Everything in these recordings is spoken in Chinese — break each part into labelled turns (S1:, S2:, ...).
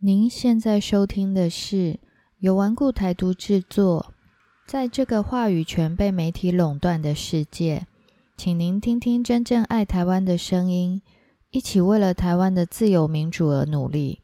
S1: 您现在收听的是由顽固台独制作。在这个话语权被媒体垄断的世界，请您听听真正爱台湾的声音，一起为了台湾的自由民主而努力。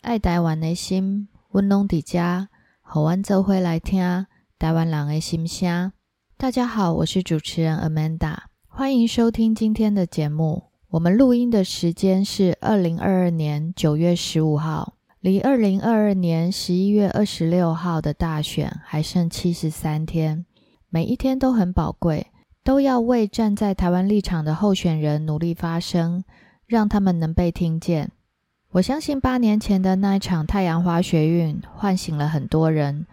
S1: 爱台湾的心，温暖的家，好湾奏会来听台湾人的心声。大家好，我是主持人 Amanda，欢迎收听今天的节目。我们录音的时间是二零二二年九月十五号。离二零二二年十一月二十六号的大选还剩七十三天，每一天都很宝贵，都要为站在台湾立场的候选人努力发声，让他们能被听见。我相信八年前的那一场太阳花学运，唤醒了很多人，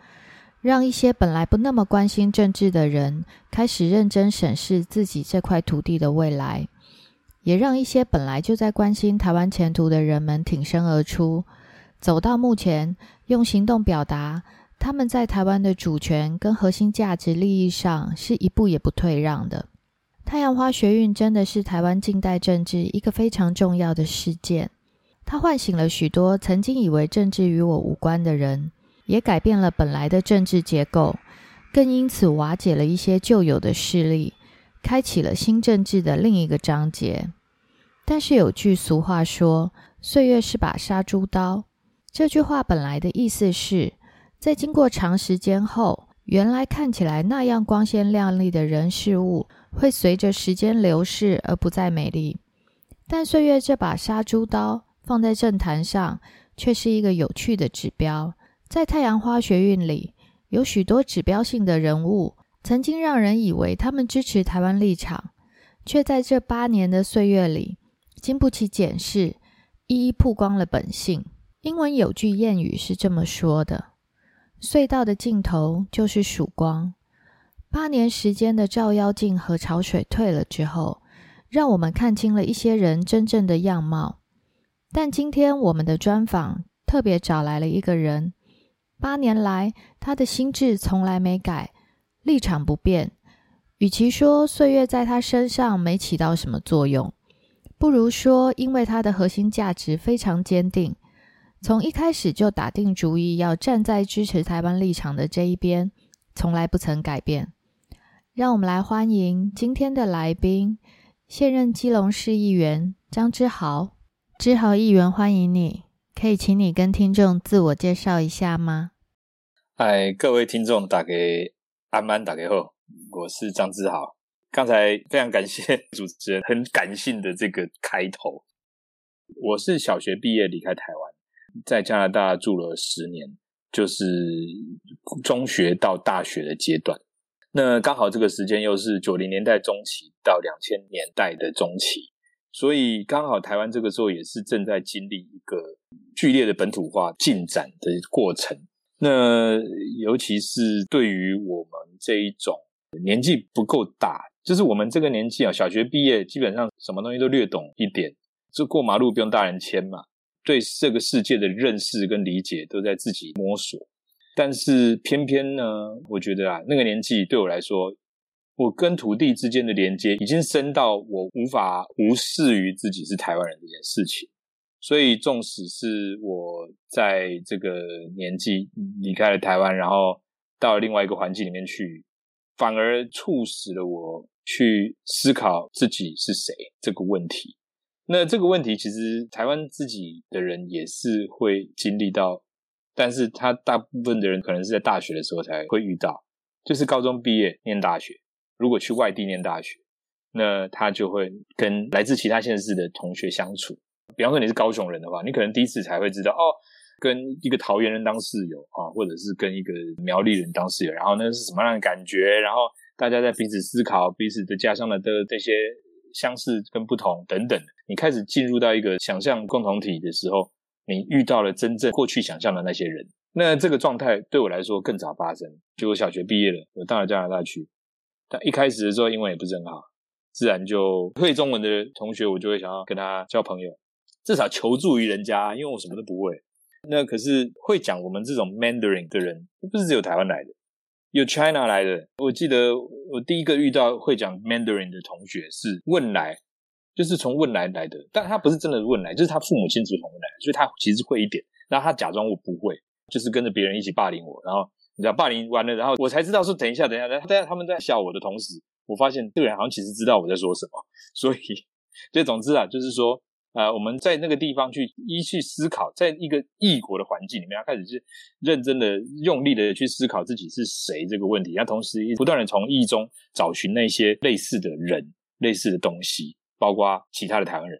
S1: 让一些本来不那么关心政治的人，开始认真审视自己这块土地的未来，也让一些本来就在关心台湾前途的人们挺身而出。走到目前，用行动表达他们在台湾的主权跟核心价值利益上是一步也不退让的。太阳花学运真的是台湾近代政治一个非常重要的事件，它唤醒了许多曾经以为政治与我无关的人，也改变了本来的政治结构，更因此瓦解了一些旧有的势力，开启了新政治的另一个章节。但是有句俗话说：“岁月是把杀猪刀。”这句话本来的意思是，在经过长时间后，原来看起来那样光鲜亮丽的人事物，会随着时间流逝而不再美丽。但岁月这把杀猪刀放在政坛上，却是一个有趣的指标。在太阳花学运里，有许多指标性的人物，曾经让人以为他们支持台湾立场，却在这八年的岁月里，经不起检视，一一曝光了本性。英文有句谚语是这么说的：“隧道的尽头就是曙光。”八年时间的照妖镜和潮水退了之后，让我们看清了一些人真正的样貌。但今天我们的专访特别找来了一个人，八年来他的心智从来没改，立场不变。与其说岁月在他身上没起到什么作用，不如说因为它的核心价值非常坚定。从一开始就打定主意要站在支持台湾立场的这一边，从来不曾改变。让我们来欢迎今天的来宾，现任基隆市议员张之豪。之豪议员，欢迎你，可以请你跟听众自我介绍一下吗？
S2: 嗨，各位听众，打给安安，打给后，我是张之豪。刚才非常感谢 主持人很感性的这个开头。我是小学毕业离开台湾。在加拿大住了十年，就是中学到大学的阶段。那刚好这个时间又是九零年代中期到两千年代的中期，所以刚好台湾这个时候也是正在经历一个剧烈的本土化进展的过程。那尤其是对于我们这一种年纪不够大，就是我们这个年纪啊，小学毕业基本上什么东西都略懂一点，就过马路不用大人牵嘛。对这个世界的认识跟理解都在自己摸索，但是偏偏呢，我觉得啊，那个年纪对我来说，我跟土地之间的连接已经深到我无法无视于自己是台湾人这件事情。所以，纵使是我在这个年纪离开了台湾，然后到了另外一个环境里面去，反而促使了我去思考自己是谁这个问题。那这个问题其实台湾自己的人也是会经历到，但是他大部分的人可能是在大学的时候才会遇到，就是高中毕业念大学，如果去外地念大学，那他就会跟来自其他县市的同学相处。比方说你是高雄人的话，你可能第一次才会知道哦，跟一个桃园人当室友啊，或者是跟一个苗栗人当室友，然后那是什么样的感觉？然后大家在彼此思考彼此的家乡的的这些。相似跟不同等等，你开始进入到一个想象共同体的时候，你遇到了真正过去想象的那些人。那这个状态对我来说更早发生。就我小学毕业了，我到了加拿大去，但一开始的时候英文也不是很好，自然就会中文的同学，我就会想要跟他交朋友，至少求助于人家，因为我什么都不会。那可是会讲我们这种 Mandarin 的人，不是只有台湾来的。有 China 来的，我记得我第一个遇到会讲 Mandarin 的同学是汶莱，就是从汶莱来的，但他不是真的汶莱，就是他父母亲是从汶来，所以他其实会一点，然后他假装我不会，就是跟着别人一起霸凌我，然后你知道霸凌完了，然后我才知道说等一下，等一下，等下他们在笑我的同时，我发现这个人好像其实知道我在说什么，所以，所以总之啊，就是说。呃，我们在那个地方去一去思考，在一个异国的环境里面，要开始去认真的、用力的去思考自己是谁这个问题，那同时不断的从异中找寻那些类似的人、类似的东西，包括其他的台湾人。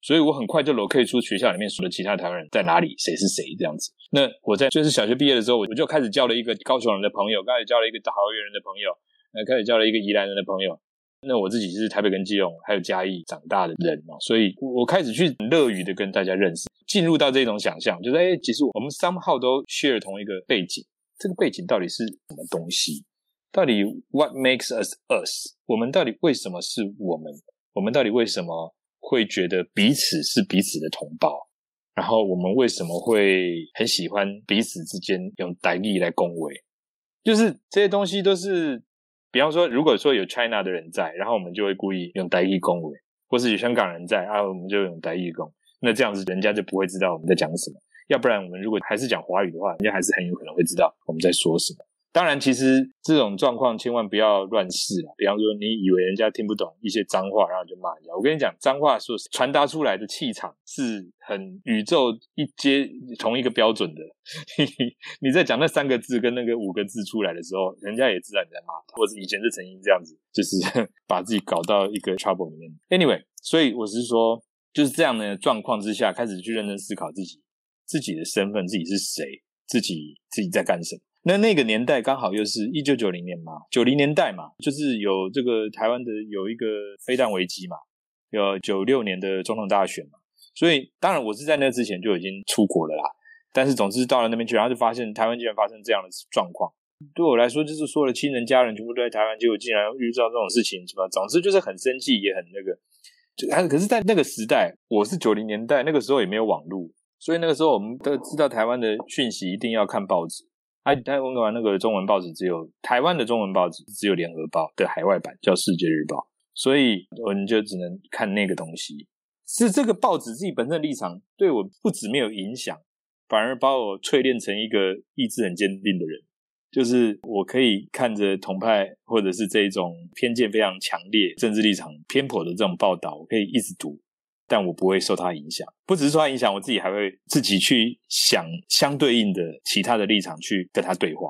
S2: 所以我很快就 locate 出学校里面说的其他台湾人在哪里，谁是谁这样子。那我在就是小学毕业的时候，我就开始交了一个高雄人的朋友，开始交了一个桃园人的朋友，呃，开始交了一个宜兰人的朋友。那我自己是台北跟基隆还有嘉义长大的人嘛，所以我开始去乐于的跟大家认识，进入到这种想象，就是哎，其实我们 somehow 都 share 同一个背景，这个背景到底是什么东西？到底 what makes us us？我们到底为什么是我们？我们到底为什么会觉得彼此是彼此的同胞？然后我们为什么会很喜欢彼此之间用代义来恭维？就是这些东西都是。比方说，如果说有 China 的人在，然后我们就会故意用台语恭维，或是有香港人在啊，我们就用台语恭，那这样子人家就不会知道我们在讲什么。要不然，我们如果还是讲华语的话，人家还是很有可能会知道我们在说什么。当然，其实这种状况千万不要乱试啊。比方说，你以为人家听不懂一些脏话，然后就骂人家。我跟你讲，脏话说传达出来的气场是很宇宙一阶同一个标准的。你在讲那三个字跟那个五个字出来的时候，人家也知道你在骂他。或者以前是曾经这样子，就是 把自己搞到一个 trouble 里面。Anyway，所以我是说，就是这样的状况之下，开始去认真思考自己自己的身份，自己是谁，自己自己在干什么。那那个年代刚好又是一九九零年嘛，九零年代嘛，就是有这个台湾的有一个飞弹危机嘛，有九六年的总统大选嘛，所以当然我是在那之前就已经出国了啦。但是总之到了那边去，然后就发现台湾竟然发生这样的状况，对我来说就是所有的亲人家人全部都在台湾，结果竟然遇到这种事情，是吧？总之就是很生气，也很那个。就可是，在那个时代，我是九零年代，那个时候也没有网络，所以那个时候我们都知道台湾的讯息一定要看报纸。哎，台湾那个中文报纸只有台湾的中文报纸只有联合报的海外版叫世界日报，所以我们就只能看那个东西。是这个报纸自己本身的立场对我不止没有影响，反而把我淬炼成一个意志很坚定的人。就是我可以看着同派或者是这种偏见非常强烈、政治立场偏颇的这种报道，我可以一直读。但我不会受他影响，不只是受他影响，我自己还会自己去想相对应的其他的立场去跟他对话。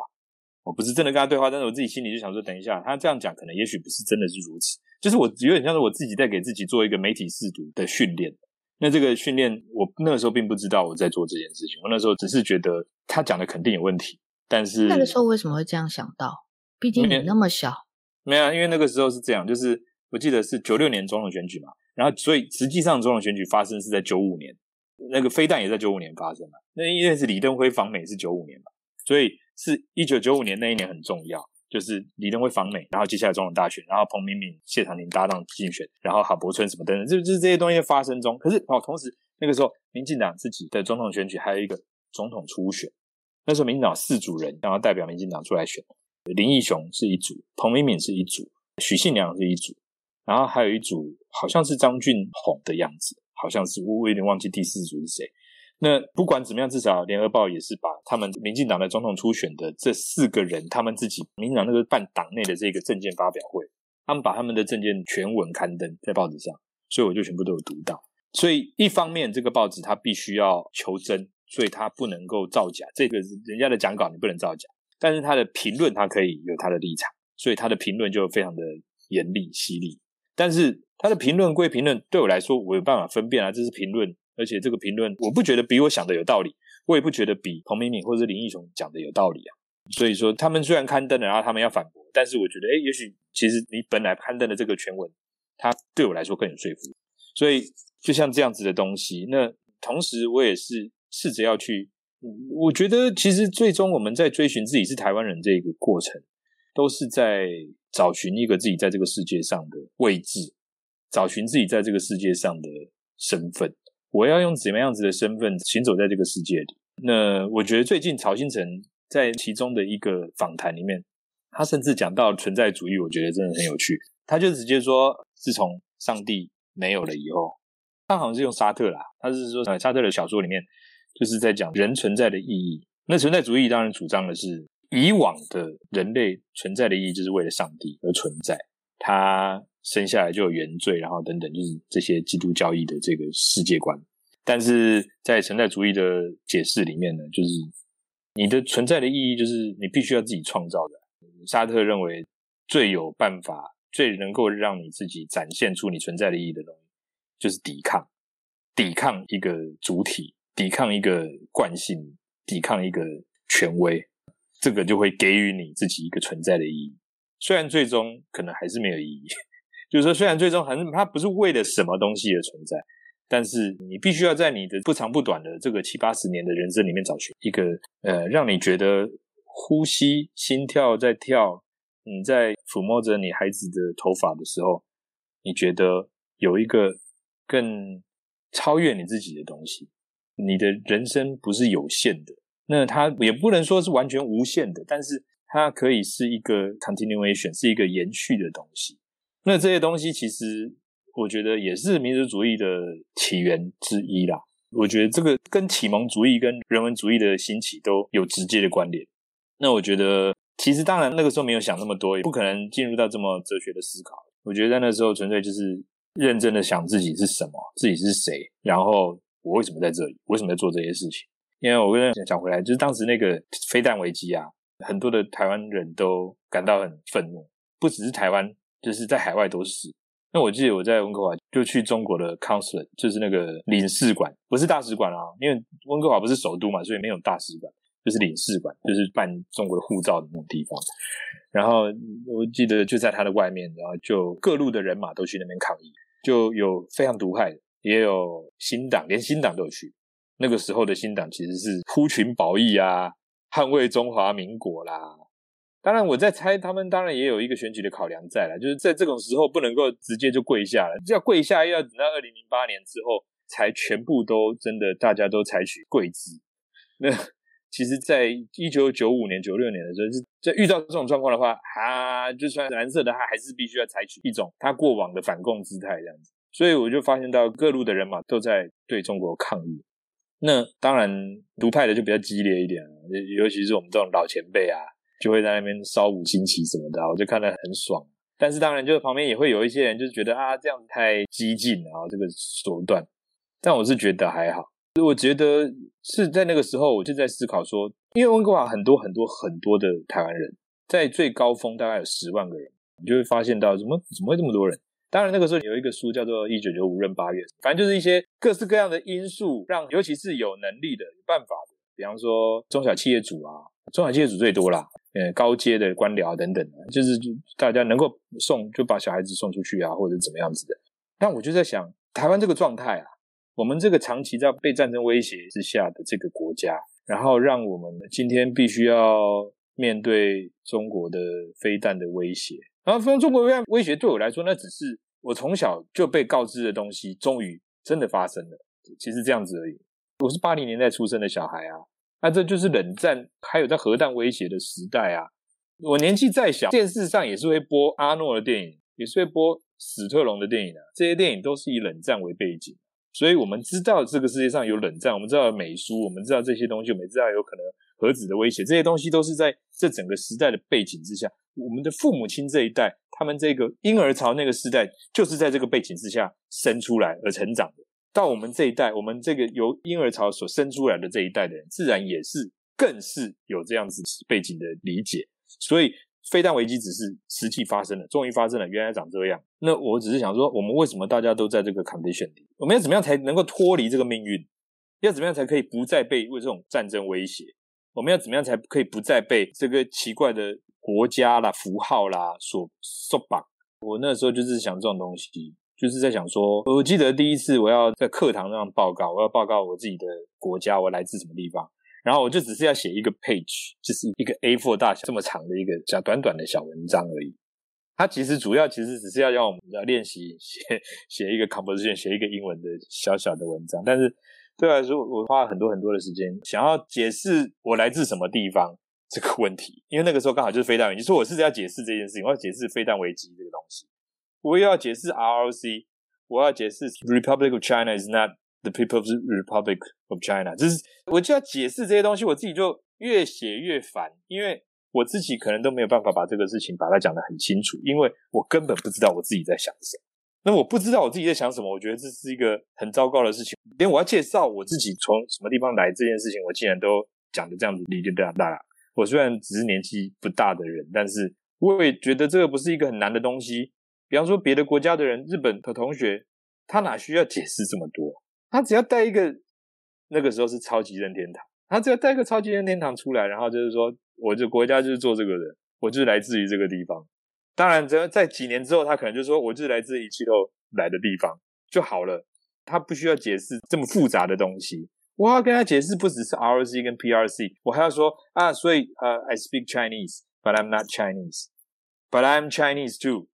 S2: 我不是真的跟他对话，但是我自己心里就想说，等一下他这样讲，可能也许不是真的是如此。就是我有点像是我自己在给自己做一个媒体试读的训练。那这个训练，我那个时候并不知道我在做这件事情，我那时候只是觉得他讲的肯定有问题。但是
S1: 那个时候为什么会这样想到？毕竟你那么小，
S2: 没有，因为那个时候是这样，就是我记得是九六年总统选举嘛。然后，所以实际上总统选举发生是在九五年，那个飞弹也在九五年发生嘛。那因为是李登辉访美是九五年嘛，所以是一九九五年那一年很重要，就是李登辉访美，然后接下来总统大选，然后彭明敏、谢长廷搭档竞选，然后郝柏村什么等等，就就是这些东西发生中。可是哦，同时那个时候民进党自己的总统选举还有一个总统初选，那时候民进党四组人然后代表民进党出来选，林义雄是一组，彭明敏是一组，许信良是一组。然后还有一组，好像是张俊宏的样子，好像是我有点忘记第四组是谁。那不管怎么样，至少联合报也是把他们民进党的总统初选的这四个人，他们自己民进党那个办党内的这个证件发表会，他们把他们的证件全文刊登在报纸上，所以我就全部都有读到。所以一方面，这个报纸它必须要求真，所以它不能够造假。这个人家的讲稿你不能造假，但是他的评论他可以有他的立场，所以他的评论就非常的严厉犀利。但是他的评论归评论，对我来说，我有办法分辨啊，这是评论，而且这个评论我不觉得比我想的有道理，我也不觉得比彭明敏或者林义雄讲的有道理啊。所以说，他们虽然刊登了，然后他们要反驳，但是我觉得，哎，也许其实你本来刊登的这个全文，它对我来说更有说服。所以就像这样子的东西，那同时我也是试着要去，我觉得其实最终我们在追寻自己是台湾人这个过程，都是在。找寻一个自己在这个世界上的位置，找寻自己在这个世界上的身份。我要用怎么样子的身份行走在这个世界里？那我觉得最近曹新成在其中的一个访谈里面，他甚至讲到存在主义，我觉得真的很有趣。他就直接说，自从上帝没有了以后，他好像是用沙特啦，他是说呃沙特的小说里面就是在讲人存在的意义。那存在主义当然主张的是，以往的人类存在的意义就是为了上帝而存在，他生下来就有原罪，然后等等，就是这些基督教义的这个世界观。但是在存在主义的解释里面呢，就是你的存在的意义就是你必须要自己创造的。沙特认为最有办法、最能够让你自己展现出你存在的意义的东西，就是抵抗，抵抗一个主体，抵抗一个惯性，抵抗一个权威，这个就会给予你自己一个存在的意义。虽然最终可能还是没有意义，就是说，虽然最终还是它不是为了什么东西而存在。但是你必须要在你的不长不短的这个七八十年的人生里面找寻一个呃，让你觉得呼吸、心跳在跳，你在抚摸着你孩子的头发的时候，你觉得有一个更超越你自己的东西。你的人生不是有限的，那它也不能说是完全无限的，但是它可以是一个 continuation，是一个延续的东西。那这些东西其实。我觉得也是民族主义的起源之一啦。我觉得这个跟启蒙主义跟人文主义的兴起都有直接的关联。那我觉得，其实当然那个时候没有想那么多，也不可能进入到这么哲学的思考。我觉得在那时候纯粹就是认真的想自己是什么，自己是谁，然后我为什么在这里，为什么在做这些事情。因为我跟讲回来，就是当时那个飞弹危机啊，很多的台湾人都感到很愤怒，不只是台湾，就是在海外都是。那我记得我在温哥华就去中国的 c o u n s e l 就是那个领事馆，不是大使馆啊，因为温哥华不是首都嘛，所以没有大使馆，就是领事馆，就是办中国护照的那种地方。然后我记得就在他的外面，然后就各路的人马都去那边抗议，就有非常独派的，也有新党，连新党都有去。那个时候的新党其实是呼群保义啊，捍卫中华民国啦。当然，我在猜，他们当然也有一个选举的考量在了，就是在这种时候不能够直接就跪下了，要跪下要等到二零零八年之后才全部都真的大家都采取跪姿。那其实，在一九九五年、九六年的时候，是在遇到这种状况的话，啊，就算蓝色的，他还是必须要采取一种他过往的反共姿态这样子。所以我就发现到各路的人马都在对中国抗议。那当然，独派的就比较激烈一点尤其是我们这种老前辈啊。就会在那边烧五星旗什么的，我就看得很爽。但是当然，就是旁边也会有一些人，就是觉得啊，这样子太激进啊，这个手段。但我是觉得还好。我觉得是在那个时候，我就在思考说，因为温哥华很多很多很多的台湾人，在最高峰大概有十万个人，你就会发现到怎么怎么会这么多人？当然那个时候有一个书叫做《一九九五闰八月》，反正就是一些各式各样的因素，让尤其是有能力的、有办法的，比方说中小企业主啊，中小企业主最多啦。呃，高阶的官僚等等，就是大家能够送就把小孩子送出去啊，或者怎么样子的。但我就在想，台湾这个状态啊，我们这个长期在被战争威胁之下的这个国家，然后让我们今天必须要面对中国的飞弹的威胁。然后，中国飞弹威胁对我来说，那只是我从小就被告知的东西，终于真的发生了。其实这样子而已。我是八零年代出生的小孩啊。那这就是冷战，还有在核弹威胁的时代啊！我年纪再小，电视上也是会播阿诺的电影，也是会播史特龙的电影啊。这些电影都是以冷战为背景，所以我们知道这个世界上有冷战，我们知道美苏，我们知道这些东西，我们知道有可能核子的威胁，这些东西都是在这整个时代的背景之下。我们的父母亲这一代，他们这个婴儿潮那个时代，就是在这个背景之下生出来而成长的。到我们这一代，我们这个由婴儿潮所生出来的这一代的人，自然也是更是有这样子背景的理解。所以，飞弹危机只是实际发生了，终于发生了，原来长这样。那我只是想说，我们为什么大家都在这个 condition 里？我们要怎么样才能够脱离这个命运？要怎么样才可以不再被为这种战争威胁？我们要怎么样才可以不再被这个奇怪的国家啦、符号啦所束绑？我那时候就是想这种东西。就是在想说，我记得第一次我要在课堂上报告，我要报告我自己的国家，我来自什么地方，然后我就只是要写一个 page，就是一个 A4 大小这么长的一个小短短的小文章而已。它其实主要其实只是要让我们要练习写写一个 composition，写一个英文的小小的文章。但是对我来说，我花了很多很多的时间，想要解释我来自什么地方这个问题，因为那个时候刚好就是飞弹危机，说我是要解释这件事情，我要解释飞弹危机这个东西。我又要解释 ROC，我要解释 Republic of China is not the People's Republic of China，就是我就要解释这些东西，我自己就越写越烦，因为我自己可能都没有办法把这个事情把它讲得很清楚，因为我根本不知道我自己在想什么。那我不知道我自己在想什么，我觉得这是一个很糟糕的事情。连我要介绍我自己从什么地方来这件事情，我竟然都讲的这样子哩哩啦啦。我虽然只是年纪不大的人，但是我也觉得这个不是一个很难的东西。比方说别的国家的人，日本的同学，他哪需要解释这么多？他只要带一个，那个时候是超级任天堂，他只要带一个超级任天堂出来，然后就是说，我这国家就是做这个的，我就是来自于这个地方。当然，只要在几年之后，他可能就说，我就是来自一七六来的地方就好了。他不需要解释这么复杂的东西。我要跟他解释，不只是 R C 跟 P R C，我还要说啊，所以呃，I speak Chinese，but I'm not Chinese，but I'm Chinese too。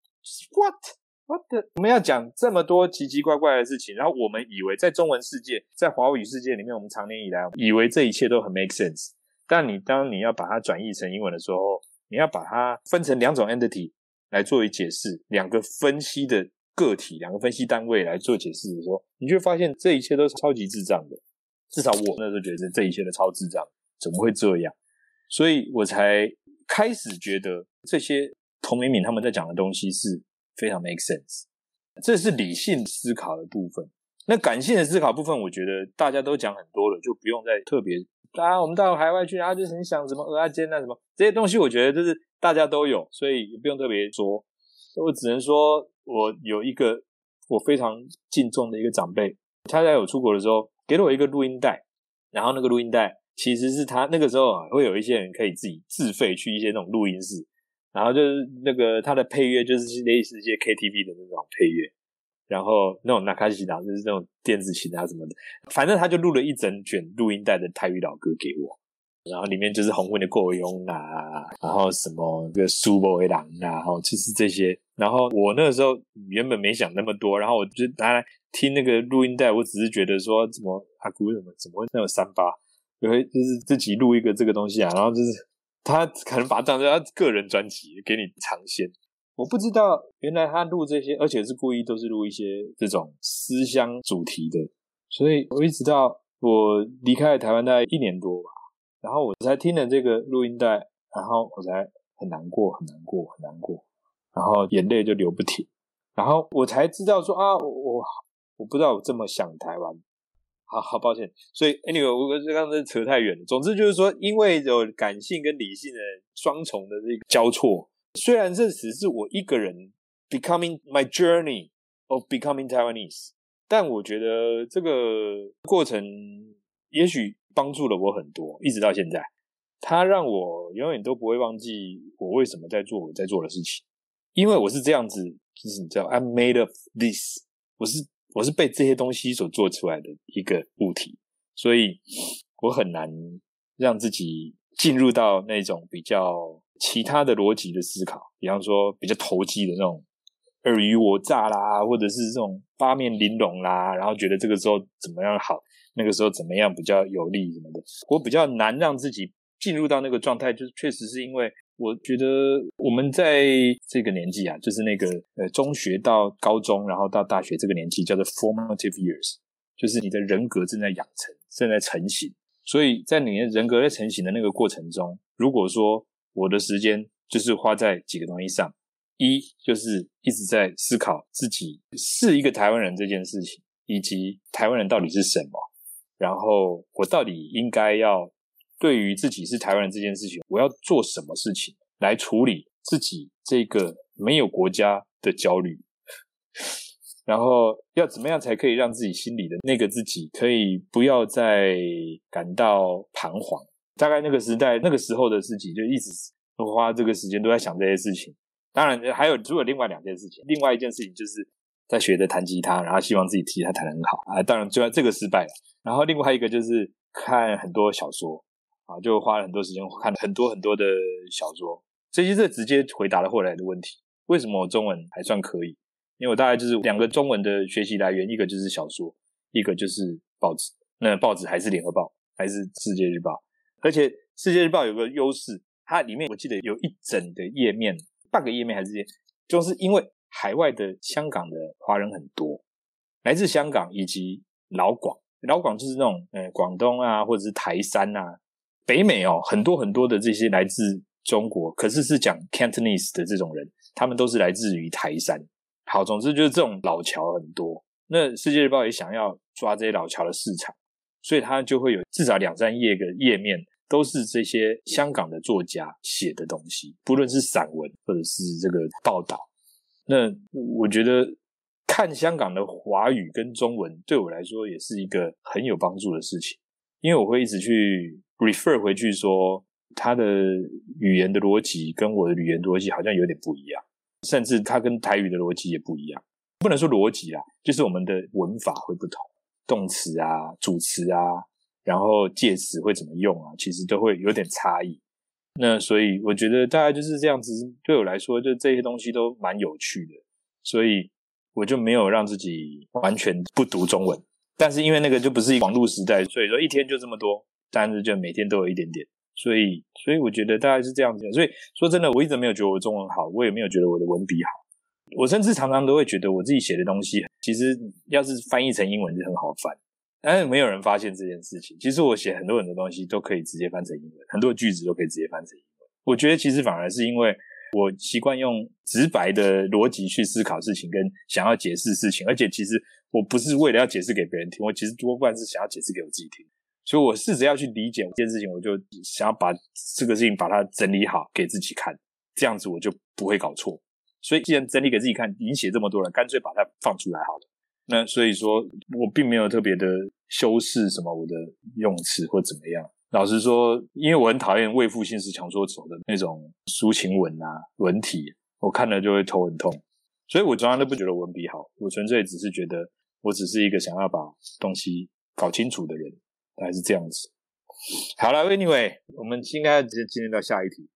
S2: What？What？我们要讲这么多奇奇怪怪的事情，然后我们以为在中文世界，在华语世界里面，我们长年以来以为这一切都很 make sense。但你当你要把它转译成英文的时候，你要把它分成两种 entity。来作为解释，两个分析的个体，两个分析单位来做解释的时候，你就发现这一切都是超级智障的。至少我那时候觉得这一切都超智障，怎么会这样？所以我才开始觉得这些童明敏他们在讲的东西是非常 make sense。这是理性思考的部分。那感性的思考部分，我觉得大家都讲很多了，就不用再特别。啊，我们到海外去，然后就很想什么鹅啊煎啊什么这些东西，我觉得就是。大家都有，所以也不用特别说。我只能说，我有一个我非常敬重的一个长辈，他在我出国的时候给了我一个录音带，然后那个录音带其实是他那个时候啊，会有一些人可以自己自费去一些那种录音室，然后就是那个他的配乐就是类似一些 KTV 的那种配乐，然后那种纳卡西达就是那种电子琴啊什么的，反正他就录了一整卷录音带的泰语老歌给我。然后里面就是红温的过庸啊，然后什么这个苏博维郎啊，然后就是这些。然后我那个时候原本没想那么多，然后我就拿来听那个录音带，我只是觉得说怎么阿姑怎么怎么会那么三八，因为就是自己录一个这个东西啊，然后就是他可能把它当成他个人专辑给你尝鲜。我不知道原来他录这些，而且是故意都是录一些这种思乡主题的，所以我一直到我离开了台湾大概一年多吧。然后我才听了这个录音带，然后我才很难过，很难过，很难过，然后眼泪就流不停。然后我才知道说啊，我我我不知道我这么想台湾，好好抱歉。所以 anyway，我刚刚扯太远了。总之就是说，因为有感性跟理性的双重的这个交错，虽然这只是我一个人 becoming my journey of becoming Taiwanese，但我觉得这个过程也许。帮助了我很多，一直到现在，他让我永远都不会忘记我为什么在做我在做的事情，因为我是这样子，就是你知道，I'm made of this，我是我是被这些东西所做出来的一个物体，所以我很难让自己进入到那种比较其他的逻辑的思考，比方说比较投机的那种尔虞我诈啦，或者是这种八面玲珑啦，然后觉得这个时候怎么样好。那个时候怎么样比较有利什么的，我比较难让自己进入到那个状态，就是确实是因为我觉得我们在这个年纪啊，就是那个呃中学到高中，然后到大学这个年纪叫做 formative years，就是你的人格正在养成，正在成型。所以在你的人格在成型的那个过程中，如果说我的时间就是花在几个东西上，一就是一直在思考自己是一个台湾人这件事情，以及台湾人到底是什么。然后我到底应该要对于自己是台湾人这件事情，我要做什么事情来处理自己这个没有国家的焦虑？然后要怎么样才可以让自己心里的那个自己可以不要再感到彷徨？大概那个时代、那个时候的事情，就一直花这个时间都在想这些事情。当然还有除了另外两件事情，另外一件事情就是在学着弹吉他，然后希望自己吉他弹得很好啊。当然，最后这个失败了。然后另外一个就是看很多小说啊，就花了很多时间看很多很多的小说。这些这直接回答了后来的问题：为什么我中文还算可以？因为我大概就是两个中文的学习来源，一个就是小说，一个就是报纸。那报纸还是联合报，还是世界日报。而且世界日报有个优势，它里面我记得有一整的页面，半个页面还是就是因为海外的香港的华人很多，来自香港以及。老广，老广就是那种呃广东啊，或者是台山啊，北美哦，很多很多的这些来自中国，可是是讲 Cantonese 的这种人，他们都是来自于台山。好，总之就是这种老侨很多。那世界日报也想要抓这些老侨的市场，所以它就会有至少两三页的页面，都是这些香港的作家写的东西，不论是散文或者是这个报道。那我觉得看香港的华语跟中文，对我来说也是一个很有帮助的事情，因为我会一直去 refer 回去说，他的语言的逻辑跟我的语言逻辑好像有点不一样，甚至他跟台语的逻辑也不一样。不能说逻辑啦，就是我们的文法会不同，动词啊、主词啊，然后介词会怎么用啊，其实都会有点差异。那所以我觉得大概就是这样子，对我来说，就这些东西都蛮有趣的，所以我就没有让自己完全不读中文。但是因为那个就不是网络时代，所以说一天就这么多，但是就每天都有一点点。所以，所以我觉得大概是这样子。所以说真的，我一直没有觉得我中文好，我也没有觉得我的文笔好。我甚至常常都会觉得我自己写的东西，其实要是翻译成英文就很好翻，但是没有人发现这件事情。其实我写很多很多东西都可以直接翻成英文，很多句子都可以直接翻成英文。我觉得其实反而是因为我习惯用直白的逻辑去思考事情，跟想要解释事情，而且其实我不是为了要解释给别人听，我其实多半是想要解释给我自己听。所以我试着要去理解这件事情，我就想要把这个事情把它整理好给自己看，这样子我就不会搞错。所以，既然整理给自己看，已经写这么多了，干脆把它放出来好了。那所以说，我并没有特别的修饰什么我的用词或怎么样。老实说，因为我很讨厌为赋新词强说愁的那种抒情文啊文体，我看了就会头很痛。所以我从来都不觉得文笔好，我纯粹只是觉得，我只是一个想要把东西搞清楚的人，大概是这样子。好了，Anyway，我们应该直接进入到下一题。